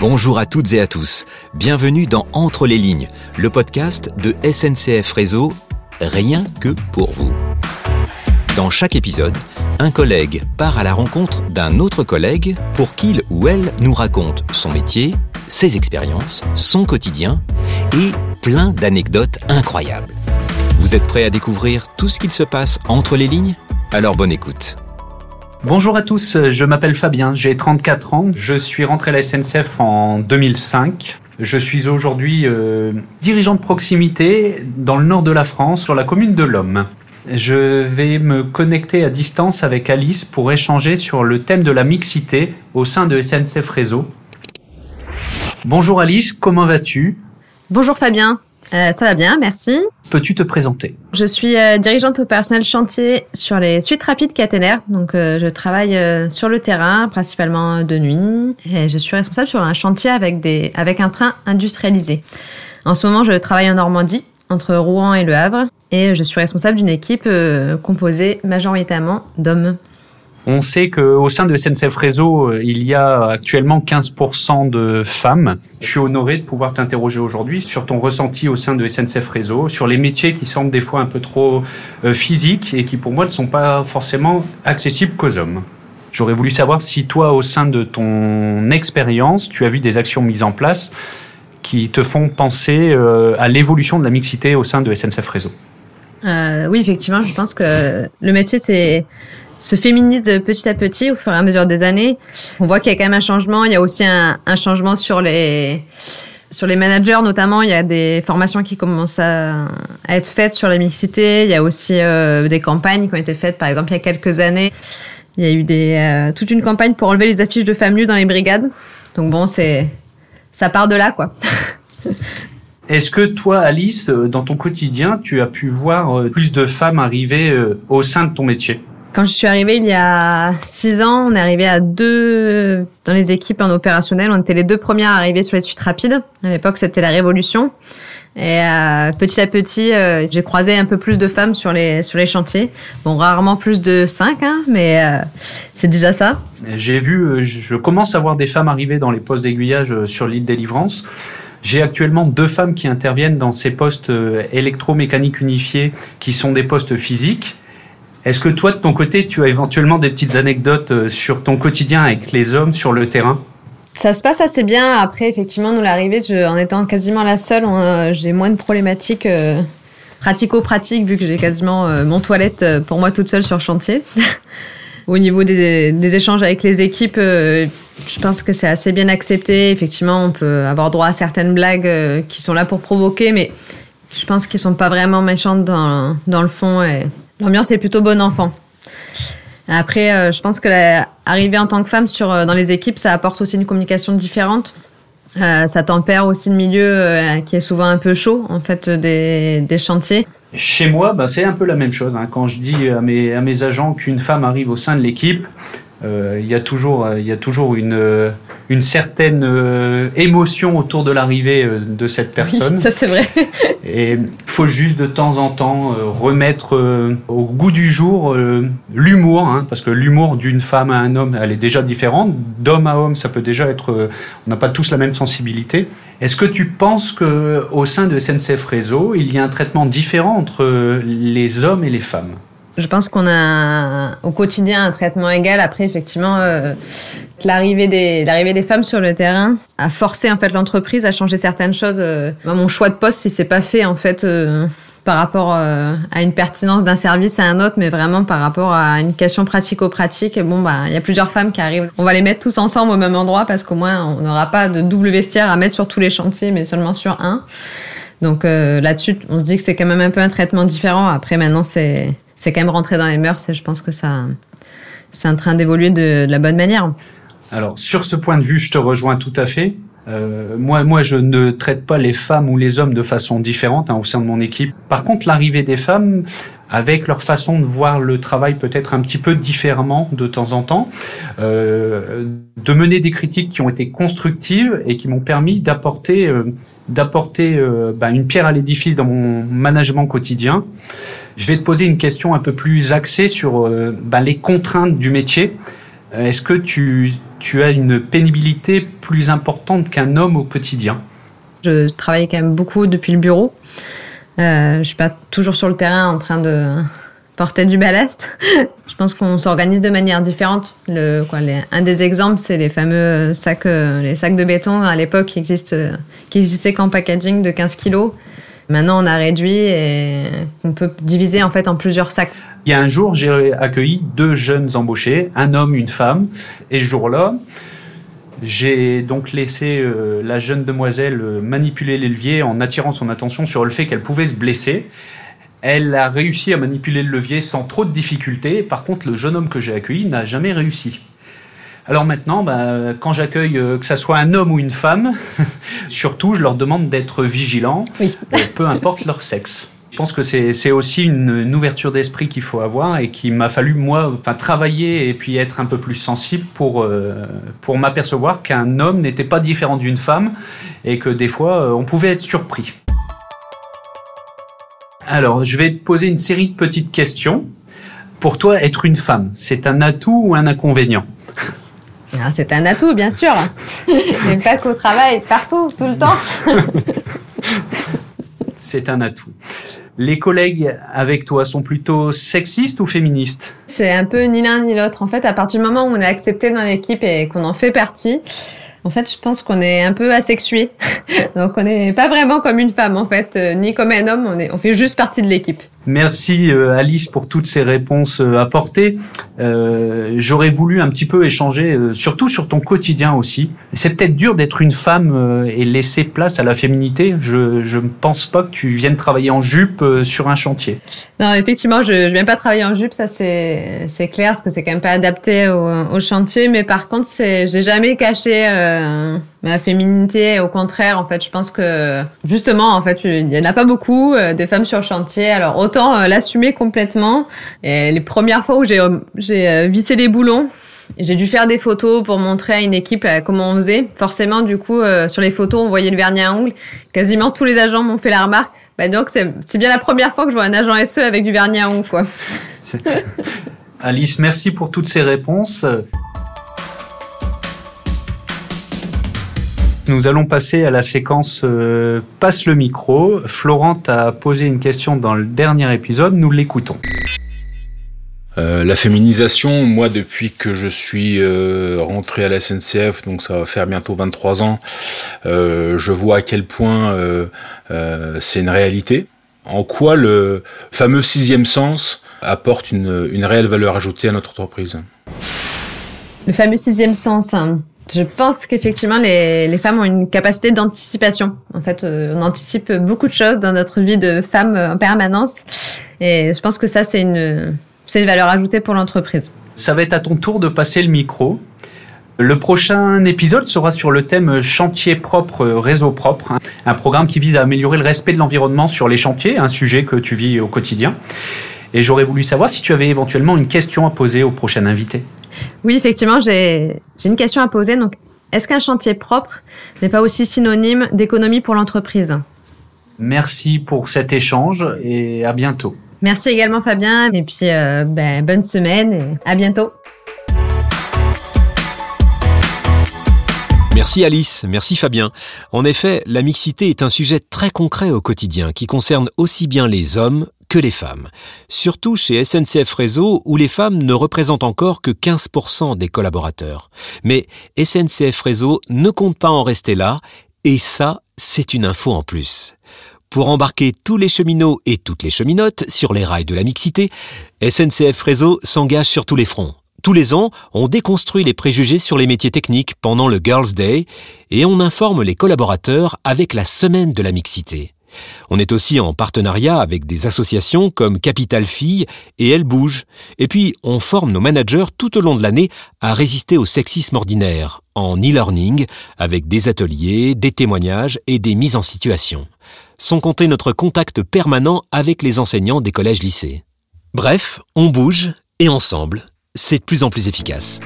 Bonjour à toutes et à tous. Bienvenue dans Entre les lignes, le podcast de SNCF Réseau, rien que pour vous. Dans chaque épisode, un collègue part à la rencontre d'un autre collègue pour qu'il ou elle nous raconte son métier, ses expériences, son quotidien et plein d'anecdotes incroyables. Vous êtes prêts à découvrir tout ce qu'il se passe entre les lignes? Alors bonne écoute. Bonjour à tous, je m'appelle Fabien, j'ai 34 ans, je suis rentré à la SNCF en 2005. Je suis aujourd'hui euh, dirigeant de proximité dans le nord de la France, sur la commune de Lomme. Je vais me connecter à distance avec Alice pour échanger sur le thème de la mixité au sein de SNCF Réseau. Bonjour Alice, comment vas-tu? Bonjour Fabien, euh, ça va bien, merci. Peux-tu te présenter? Je suis euh, dirigeante au personnel chantier sur les suites rapides caténaires. Donc, euh, je travaille euh, sur le terrain, principalement de nuit, et je suis responsable sur un chantier avec des, avec un train industrialisé. En ce moment, je travaille en Normandie, entre Rouen et Le Havre, et je suis responsable d'une équipe euh, composée majoritairement d'hommes. On sait qu'au sein de SNCF Réseau, euh, il y a actuellement 15% de femmes. Je suis honoré de pouvoir t'interroger aujourd'hui sur ton ressenti au sein de SNCF Réseau, sur les métiers qui semblent des fois un peu trop euh, physiques et qui pour moi ne sont pas forcément accessibles qu'aux hommes. J'aurais voulu savoir si toi, au sein de ton expérience, tu as vu des actions mises en place qui te font penser euh, à l'évolution de la mixité au sein de SNCF Réseau. Euh, oui, effectivement, je pense que le métier, c'est se féminise petit à petit au fur et à mesure des années. On voit qu'il y a quand même un changement. Il y a aussi un, changement sur les sur les managers notamment. Il y a des formations qui commencent à, être faites sur la mixité. Il y a aussi euh, des campagnes qui ont été faites, par exemple, il y a quelques années. Il y a eu des, euh, toute une campagne pour enlever les affiches de femmes nues dans les brigades. Donc bon, c'est ça part de là, quoi. Est-ce que toi, Alice, euh, dans ton quotidien, tu as pu voir plus de femmes arriver au sein de ton métier? Quand je suis arrivée il y a six ans, on est arrivé à deux dans les équipes en opérationnel. On était les deux premières à arriver sur les suites rapides. À l'époque, c'était la révolution. Et euh, petit à petit, euh, j'ai croisé un peu plus de femmes sur les sur les chantiers. Bon, rarement plus de cinq, hein, mais euh, c'est déjà ça. J'ai vu, je commence à voir des femmes arriver dans les postes d'aiguillage sur l'île Délivrance. J'ai actuellement deux femmes qui interviennent dans ces postes électromécaniques unifiés qui sont des postes physiques. Est-ce que toi, de ton côté, tu as éventuellement des petites anecdotes euh, sur ton quotidien avec les hommes sur le terrain? Ça se passe assez bien. Après, effectivement, nous l'arrivée, en étant quasiment la seule, euh, j'ai moins de problématiques euh, pratico-pratiques vu que j'ai quasiment euh, mon toilette pour moi toute seule sur chantier. Au niveau des, échanges avec les équipes, je pense que c'est assez bien accepté. Effectivement, on peut avoir droit à certaines blagues qui sont là pour provoquer, mais je pense qu'ils sont pas vraiment méchantes dans, dans le fond. Et l'ambiance est plutôt bon enfant. Après, euh, je pense que la, arriver en tant que femme sur, euh, dans les équipes, ça apporte aussi une communication différente. Euh, ça tempère aussi le milieu qui est souvent un peu chaud, en fait, des, des chantiers. Chez moi, bah, c'est un peu la même chose. hein. Quand je dis à mes, à mes agents qu'une femme arrive au sein de l'équipe, il y a toujours, il y a toujours une, une certaine euh, émotion autour de l'arrivée euh, de cette personne. Ça c'est vrai. Et il faut juste de temps en temps euh, remettre au goût du jour l'humour, hein, parce que l'humour d'une femme à un homme, elle est déjà différente. D'homme à homme, ça peut déjà être. on n'a pas tous la même sensibilité. Est-ce que tu penses que au sein de SNCF Réseau, il y a un traitement différent entre les hommes et les femmes? Je pense qu'on a au quotidien un traitement égal. Après, effectivement, euh, l'arrivée des l'arrivée des femmes sur le terrain a forcé en fait l'entreprise à changer certaines choses. Euh, mon choix de poste, il s'est pas fait en fait euh, par rapport euh, à une pertinence d'un service à un autre, mais vraiment par rapport à une question pratico-pratique. Bon, bah, il y a plusieurs femmes qui arrivent. On va les mettre tous ensemble au même endroit parce qu'au moins, on n'aura pas de double vestiaire à mettre sur tous les chantiers, mais seulement sur un. Donc euh, là-dessus, on se dit que c'est quand même un peu un traitement différent. Après, maintenant, c'est c'est quand même rentré dans les mœurs et je pense que ça c'est en train d'évoluer de, la bonne manière. Alors sur ce point de vue, je te rejoins tout à fait. Euh, moi, moi, je ne traite pas les femmes ou les hommes de façon différente hein, au sein de mon équipe. Par contre, l'arrivée des femmes, avec leur façon de voir le travail peut-être un petit peu différemment de temps en temps, euh, de mener des critiques qui ont été constructives et qui m'ont permis d'apporter, euh, d'apporter bah, une pierre à l'édifice dans mon management quotidien. Je vais te poser une question un peu plus axée sur euh, bah, les contraintes du métier. Est-ce que tu, as une pénibilité plus importante qu'un homme au quotidien? Je travaille quand même beaucoup depuis le bureau. Euh, je suis pas toujours sur le terrain en train de porter du ballast. je pense qu'on s'organise de manière différente. Un des exemples, c'est les fameux sacs, euh, les sacs de béton à l'époque qui existent, euh, qui existaient qu'en packaging de 15 kilos. Maintenant, on a réduit et on peut diviser en fait en plusieurs sacs. Il y a un jour, j'ai accueilli deux jeunes embauchés, un homme, une femme, et ce jour-là, j'ai donc laissé euh, la jeune demoiselle euh, manipuler les leviers en attirant son attention sur le fait qu'elle pouvait se blesser. Elle a réussi à manipuler le levier sans trop de difficultés. Par contre, le jeune homme que j'ai accueilli n'a jamais réussi. Alors maintenant, bah, quand j'accueille, euh, que ça soit un homme ou une femme, surtout, je leur demande d'être vigilants, Oui. euh, peu importe leur sexe. Je pense que c'est aussi une, une ouverture d'esprit qu'il faut avoir et qu'il m'a fallu, moi, enfin, travailler et puis être un peu plus sensible pour, euh, pour m'apercevoir qu'un homme n'était pas différent d'une femme et que des fois, euh, on pouvait être surpris. Alors, je vais te poser une série de petites questions. Pour toi, être une femme, c'est un atout ou un inconvénient? C'est un atout, bien sûr. Mais pas qu'au travail, partout, tout le temps. C'est un atout. Les collègues avec toi sont plutôt sexistes ou féministes? C'est un peu ni l'un ni l'autre. En fait, à partir du moment où on est accepté dans l'équipe et qu'on en fait partie, en fait, je pense qu'on est un peu asexué. Donc, on n'est pas vraiment comme une femme, en fait, euh, ni comme un homme. On, est, on fait juste partie de l'équipe. Merci euh, Alice pour toutes ces réponses euh, apportées. Euh, J'aurais voulu un petit peu échanger, euh, surtout sur ton quotidien aussi. C'est peut-être dur d'être une femme euh, et laisser place à la féminité. Je ne pense pas que tu viennes travailler en jupe euh, sur un chantier. Non, effectivement, je, je viens pas travailler en jupe, ça c'est clair, parce que c'est quand même pas adapté au, au chantier. Mais par contre, j'ai jamais caché euh, ma féminité. Au contraire, en fait, je pense que justement, en fait, il y en a pas beaucoup euh, des femmes sur chantier. Alors autant euh, l'assumer complètement. Et les premières fois où j'ai euh, j'ai euh, vissé les boulons. J'ai dû faire des photos pour montrer à une équipe comment on faisait. Forcément, du coup, euh, sur les photos, on voyait le vernis à ongles. Quasiment tous les agents m'ont fait la remarque. Bah donc, c'est bien la première fois que je vois un agent SE avec du vernis à ongles, quoi. Alice, merci pour toutes ces réponses. Nous allons passer à la séquence euh, Passe le micro. Florent a posé une question dans le dernier épisode, nous l'écoutons. Euh, la féminisation, moi depuis que je suis euh, rentré à la SNCF, donc ça va faire bientôt 23 ans, euh, je vois à quel point euh, euh, c'est une réalité. En quoi le fameux sixième sens apporte une, une réelle valeur ajoutée à notre entreprise? Le fameux sixième sens. hein. Je pense qu'effectivement, les, femmes ont une capacité d'anticipation. En fait, euh, on anticipe beaucoup de choses dans notre vie de femme euh, en permanence. Et je pense que ça, c'est une, c'est une valeur ajoutée pour l'entreprise. Ça va être à ton tour de passer le micro. Le prochain épisode sera sur le thème chantier propre, réseau propre, hein. un programme qui vise à améliorer le respect de l'environnement sur les chantiers, un sujet que tu vis au quotidien. Et j'aurais voulu savoir si tu avais éventuellement une question à poser au prochain invité. Oui, effectivement, j'ai j'ai une question à poser. Donc, est-ce qu'un chantier propre n'est pas aussi synonyme d'économie pour l'entreprise? Merci pour cet échange et à bientôt. Merci également Fabien. Et puis, euh, ben, bonne semaine et à bientôt. Merci Alice, merci Fabien. En effet, la mixité est un sujet très concret au quotidien qui concerne aussi bien les hommes les femmes. Surtout chez SNCF Réseau où les femmes ne représentent encore que 15% des collaborateurs. Mais SNCF Réseau ne compte pas en rester là et ça, c'est une info en plus. Pour embarquer tous les cheminots et toutes les cheminotes sur les rails de la mixité, SNCF Réseau s'engage sur tous les fronts. Tous les ans, on déconstruit les préjugés sur les métiers techniques pendant le Girls Day et on informe les collaborateurs avec la semaine de la mixité. On est aussi en partenariat avec des associations comme Capital Filles et Elle Bouge. Et puis, on forme nos managers tout au long de l'année à résister au sexisme ordinaire en e-learning avec des ateliers, des témoignages et des mises en situation. Sans compter notre contact permanent avec les enseignants des collèges-lycées. Bref, on bouge et ensemble, c'est de plus en plus efficace.